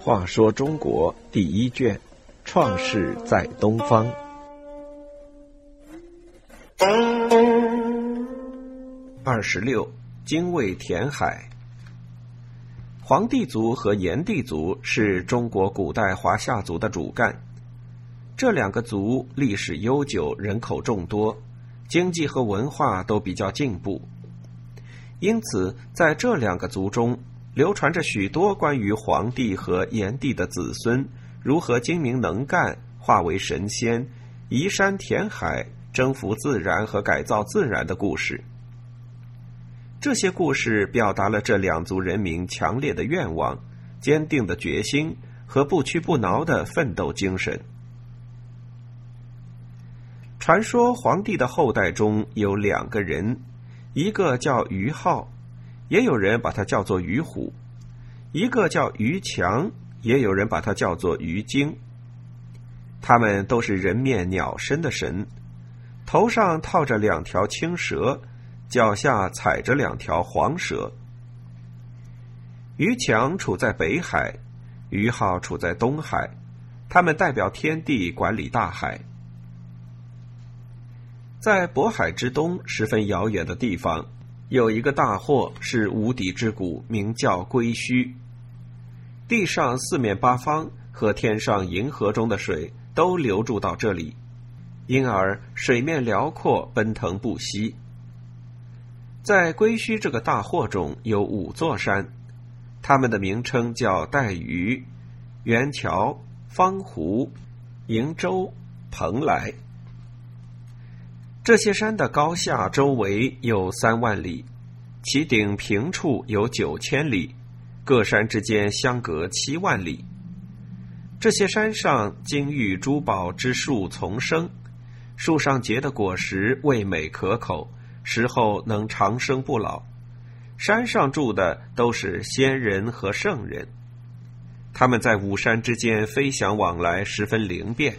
话说中国第一卷，创世在东方。二十六，精卫填海。黄帝族和炎帝族是中国古代华夏族的主干，这两个族历史悠久，人口众多，经济和文化都比较进步，因此在这两个族中流传着许多关于黄帝和炎帝的子孙如何精明能干，化为神仙，移山填海，征服自然和改造自然的故事。这些故事表达了这两族人民强烈的愿望、坚定的决心和不屈不挠的奋斗精神。传说黄帝的后代中有两个人，一个叫于浩，也有人把他叫做于虎；一个叫于强，也有人把他叫做于精。他们都是人面鸟身的神，头上套着两条青蛇。脚下踩着两条黄蛇。于强处在北海，于浩处在东海，他们代表天地管理大海。在渤海之东十分遥远的地方，有一个大祸，是无底之谷，名叫龟墟。地上四面八方和天上银河中的水都流注到这里，因而水面辽阔，奔腾不息。在龟墟这个大祸中有五座山，它们的名称叫带鱼、元桥、方湖、瀛洲、蓬莱。这些山的高下周围有三万里，其顶平处有九千里，各山之间相隔七万里。这些山上金玉珠宝之树丛生，树上结的果实味美可口。时候能长生不老，山上住的都是仙人和圣人，他们在五山之间飞翔往来，十分灵便。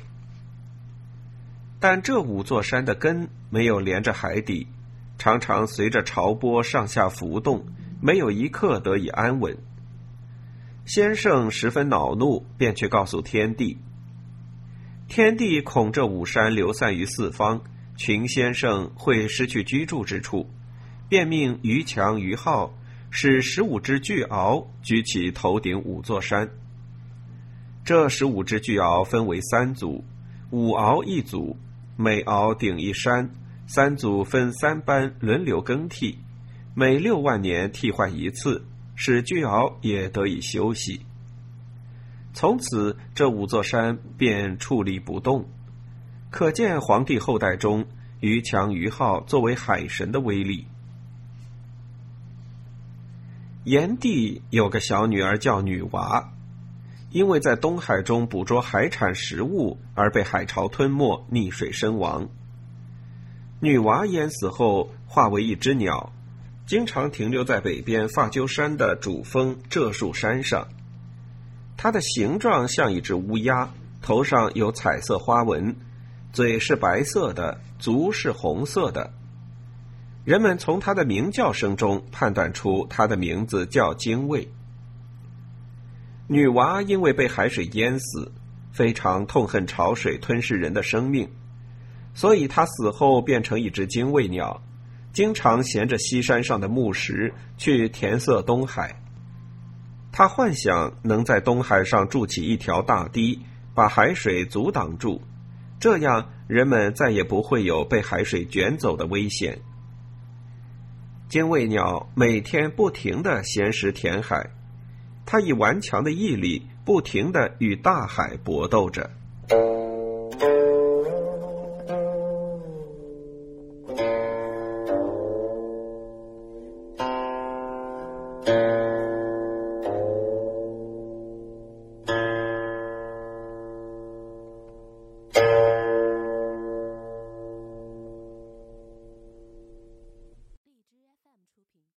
但这五座山的根没有连着海底，常常随着潮波上下浮动，没有一刻得以安稳。先生十分恼怒，便去告诉天帝。天帝恐这五山流散于四方。群先生会失去居住之处，便命于强、于浩使十五只巨鳌举起头顶五座山。这十五只巨鳌分为三组，五鳌一组，每鳌顶一山，三组分三班轮流更替，每六万年替换一次，使巨鳌也得以休息。从此，这五座山便矗立不动。可见皇帝后代中于强、于浩作为海神的威力。炎帝有个小女儿叫女娃，因为在东海中捕捉海产食物而被海潮吞没，溺水身亡。女娃淹死后化为一只鸟，经常停留在北边发鸠山的主峰柘树山上。它的形状像一只乌鸦，头上有彩色花纹。嘴是白色的，足是红色的。人们从它的鸣叫声中判断出它的名字叫精卫。女娃因为被海水淹死，非常痛恨潮水吞噬人的生命，所以她死后变成一只精卫鸟，经常衔着西山上的木石去填塞东海。她幻想能在东海上筑起一条大堤，把海水阻挡住。这样，人们再也不会有被海水卷走的危险。精卫鸟每天不停的衔食填海，他以顽强的毅力不停的与大海搏斗着。